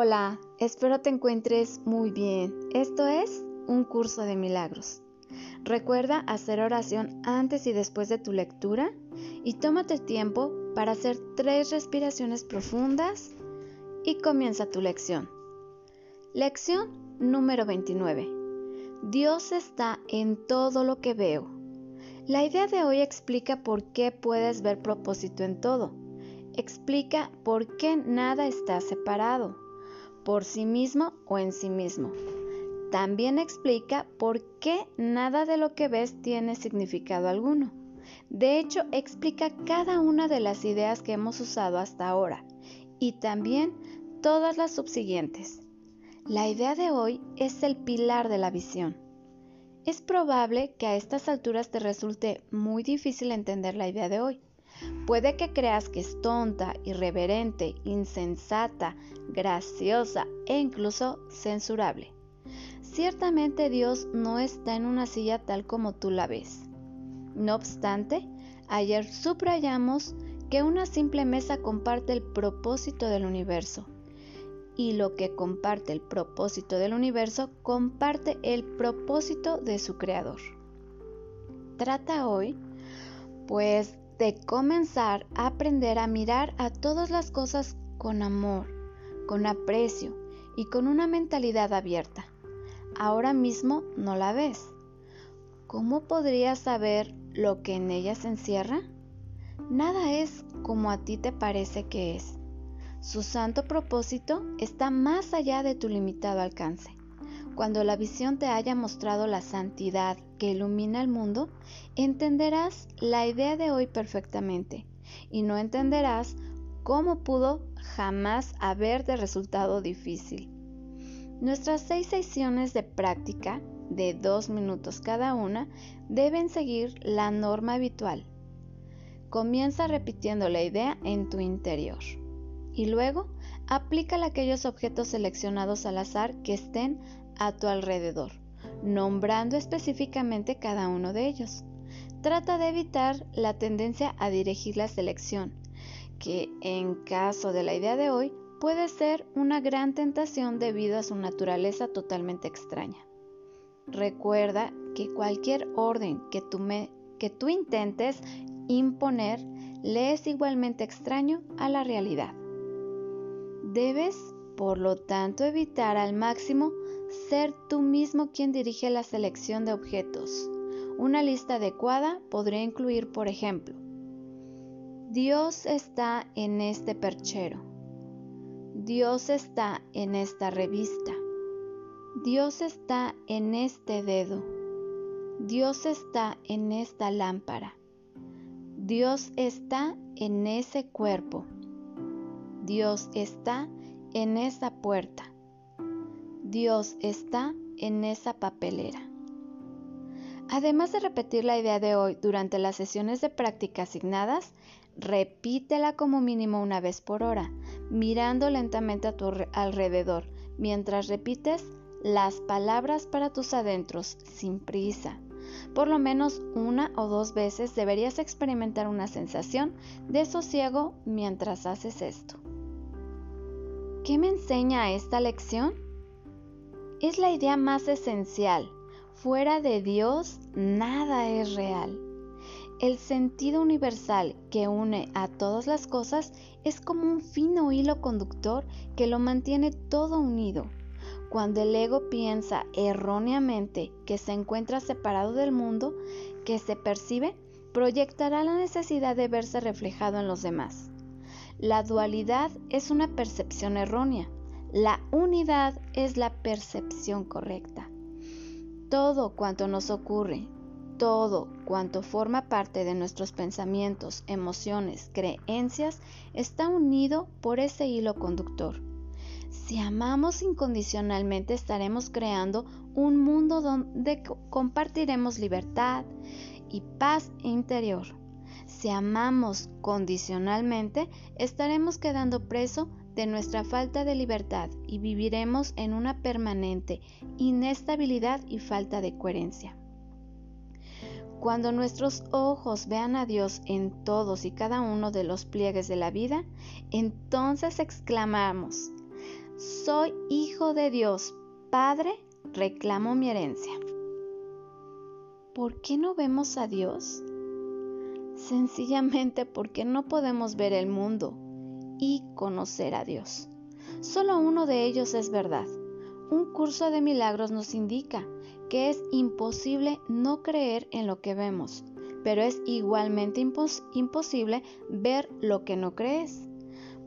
Hola, espero te encuentres muy bien. Esto es un curso de milagros. Recuerda hacer oración antes y después de tu lectura y tómate tiempo para hacer tres respiraciones profundas y comienza tu lección. Lección número 29. Dios está en todo lo que veo. La idea de hoy explica por qué puedes ver propósito en todo. Explica por qué nada está separado por sí mismo o en sí mismo. También explica por qué nada de lo que ves tiene significado alguno. De hecho, explica cada una de las ideas que hemos usado hasta ahora y también todas las subsiguientes. La idea de hoy es el pilar de la visión. Es probable que a estas alturas te resulte muy difícil entender la idea de hoy. Puede que creas que es tonta, irreverente, insensata, graciosa e incluso censurable. Ciertamente Dios no está en una silla tal como tú la ves. No obstante, ayer subrayamos que una simple mesa comparte el propósito del universo. Y lo que comparte el propósito del universo comparte el propósito de su creador. Trata hoy, pues, de comenzar a aprender a mirar a todas las cosas con amor, con aprecio y con una mentalidad abierta. Ahora mismo no la ves. ¿Cómo podrías saber lo que en ella se encierra? Nada es como a ti te parece que es. Su santo propósito está más allá de tu limitado alcance. Cuando la visión te haya mostrado la santidad que ilumina el mundo, entenderás la idea de hoy perfectamente y no entenderás cómo pudo jamás haber de resultado difícil. Nuestras seis sesiones de práctica, de dos minutos cada una, deben seguir la norma habitual. Comienza repitiendo la idea en tu interior y luego aplícala a aquellos objetos seleccionados al azar que estén a tu alrededor, nombrando específicamente cada uno de ellos. Trata de evitar la tendencia a dirigir la selección, que en caso de la idea de hoy puede ser una gran tentación debido a su naturaleza totalmente extraña. Recuerda que cualquier orden que tú, intentes imponer le es igualmente extraño a la realidad. Debes, por lo tanto, evitar al máximo ser tú mismo quien dirige la selección de objetos. Una lista adecuada podría incluir, por ejemplo, Dios está en este perchero. Dios está en esta revista. Dios está en este dedo. Dios está en esta lámpara. Dios está en ese cuerpo. Dios está en esa puerta. Dios está en esa papelera. Además de repetir la idea de hoy durante las sesiones de práctica asignadas, repítela como mínimo una vez por hora, mirando lentamente a tu alrededor, mientras repites las palabras para tus adentros, sin prisa. Por lo menos una o dos veces deberías experimentar una sensación de sosiego mientras haces esto. ¿Qué me enseña esta lección? Es la idea más esencial. Fuera de Dios, nada es real. El sentido universal que une a todas las cosas es como un fino hilo conductor que lo mantiene todo unido. Cuando el ego piensa erróneamente que se encuentra separado del mundo que se percibe, proyectará la necesidad de verse reflejado en los demás. La dualidad es una percepción errónea la unidad es la percepción correcta. Todo cuanto nos ocurre, todo cuanto forma parte de nuestros pensamientos, emociones, creencias, está unido por ese hilo conductor. Si amamos incondicionalmente estaremos creando un mundo donde compartiremos libertad y paz interior. Si amamos condicionalmente estaremos quedando preso de nuestra falta de libertad y viviremos en una permanente inestabilidad y falta de coherencia. Cuando nuestros ojos vean a Dios en todos y cada uno de los pliegues de la vida, entonces exclamamos, soy hijo de Dios, Padre, reclamo mi herencia. ¿Por qué no vemos a Dios? Sencillamente porque no podemos ver el mundo y conocer a Dios. Solo uno de ellos es verdad. Un curso de milagros nos indica que es imposible no creer en lo que vemos, pero es igualmente imposible ver lo que no crees.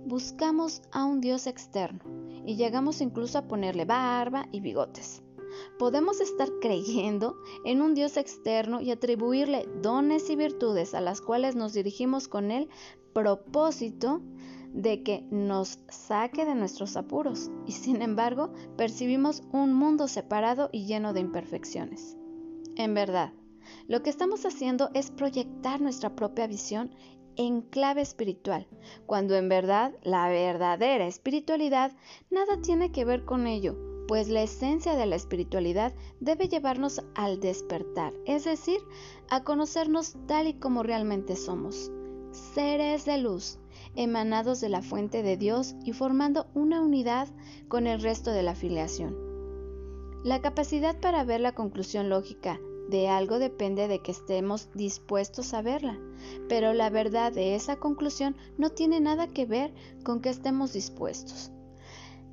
Buscamos a un Dios externo y llegamos incluso a ponerle barba y bigotes. Podemos estar creyendo en un Dios externo y atribuirle dones y virtudes a las cuales nos dirigimos con el propósito de que nos saque de nuestros apuros y sin embargo percibimos un mundo separado y lleno de imperfecciones. En verdad, lo que estamos haciendo es proyectar nuestra propia visión en clave espiritual, cuando en verdad la verdadera espiritualidad nada tiene que ver con ello, pues la esencia de la espiritualidad debe llevarnos al despertar, es decir, a conocernos tal y como realmente somos, seres de luz, emanados de la fuente de Dios y formando una unidad con el resto de la filiación. La capacidad para ver la conclusión lógica de algo depende de que estemos dispuestos a verla, pero la verdad de esa conclusión no tiene nada que ver con que estemos dispuestos.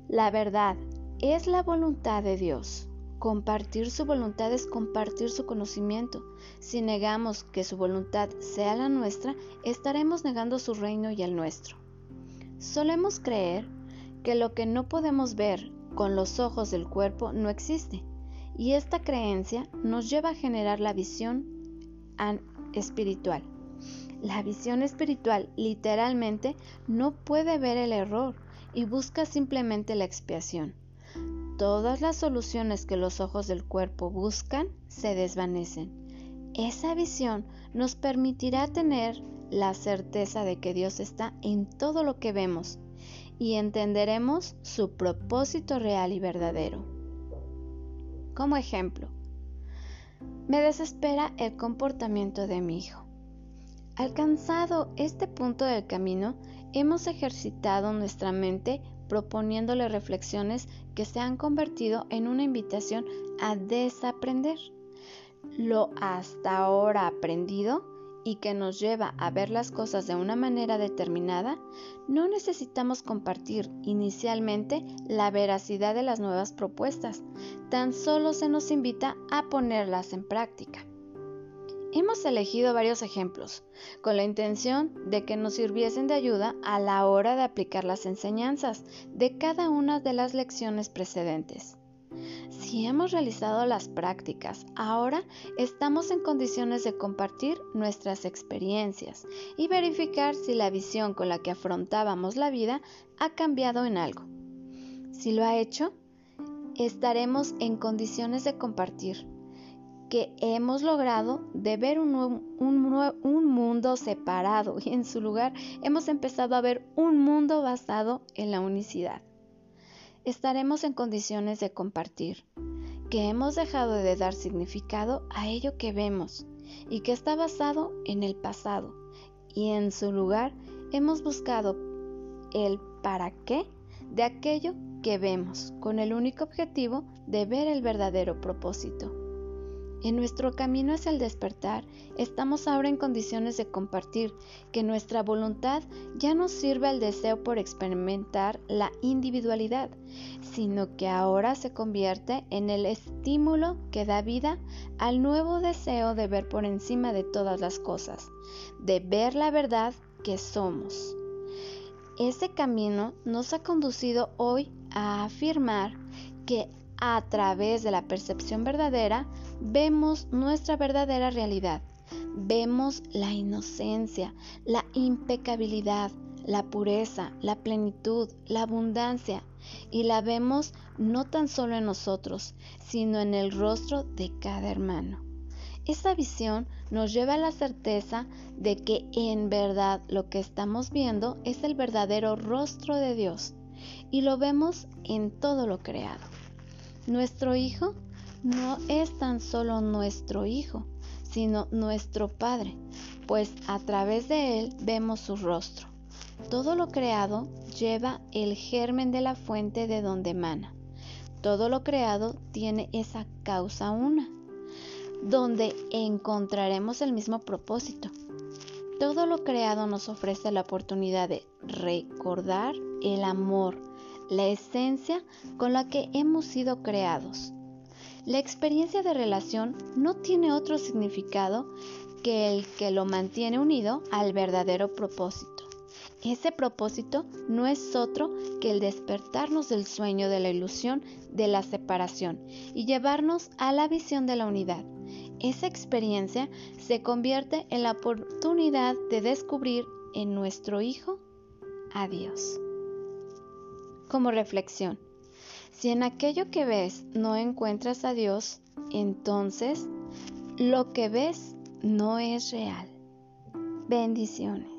La verdad es la voluntad de Dios. Compartir su voluntad es compartir su conocimiento. Si negamos que su voluntad sea la nuestra, estaremos negando su reino y el nuestro. Solemos creer que lo que no podemos ver con los ojos del cuerpo no existe, y esta creencia nos lleva a generar la visión espiritual. La visión espiritual literalmente no puede ver el error y busca simplemente la expiación todas las soluciones que los ojos del cuerpo buscan se desvanecen. Esa visión nos permitirá tener la certeza de que Dios está en todo lo que vemos y entenderemos su propósito real y verdadero. Como ejemplo, me desespera el comportamiento de mi hijo. Alcanzado este punto del camino, hemos ejercitado nuestra mente proponiéndole reflexiones que se han convertido en una invitación a desaprender lo hasta ahora aprendido y que nos lleva a ver las cosas de una manera determinada, no necesitamos compartir inicialmente la veracidad de las nuevas propuestas, tan solo se nos invita a ponerlas en práctica. Hemos elegido varios ejemplos con la intención de que nos sirviesen de ayuda a la hora de aplicar las enseñanzas de cada una de las lecciones precedentes. Si hemos realizado las prácticas, ahora estamos en condiciones de compartir nuestras experiencias y verificar si la visión con la que afrontábamos la vida ha cambiado en algo. Si lo ha hecho, estaremos en condiciones de compartir que hemos logrado de ver un, un, mundo separado y en su lugar hemos empezado a ver un mundo basado en la unicidad. Estaremos en condiciones de compartir que hemos dejado de dar significado a ello que vemos y que está basado en el pasado y en su lugar hemos buscado el para qué de aquello que vemos con el único objetivo de ver el verdadero propósito. En nuestro camino hacia el despertar, estamos ahora en condiciones de compartir que nuestra voluntad ya no sirve al deseo por experimentar la individualidad, sino que ahora se convierte en el estímulo que da vida al nuevo deseo de ver por encima de todas las cosas, de ver la verdad que somos. Ese camino nos ha conducido hoy a afirmar que a través de la percepción verdadera, vemos nuestra verdadera realidad. Vemos la inocencia, la impecabilidad, la pureza, la plenitud, la abundancia, y la vemos no tan solo en nosotros, sino en el rostro de cada hermano. Esa visión nos lleva a la certeza de que en verdad lo que estamos viendo es el verdadero rostro de Dios y lo vemos en todo lo creado. Nuestro Hijo no es tan solo nuestro Hijo, sino nuestro Padre, pues a través de Él vemos su rostro. Todo lo creado lleva el germen de la fuente de donde emana. Todo lo creado tiene esa causa una, donde encontraremos el mismo propósito. Todo lo creado nos ofrece la oportunidad de recordar el amor, la esencia con la que hemos sido creados. La experiencia de relación no tiene otro significado que el que lo mantiene unido al verdadero propósito. Ese propósito no es otro que el despertarnos del sueño de la ilusión de la separación y llevarnos a la visión de la unidad. Esa experiencia se convierte en la oportunidad de descubrir en nuestro Hijo a Dios. Como reflexión, si en aquello que ves no encuentras a Dios, entonces lo que ves no es real. Bendiciones.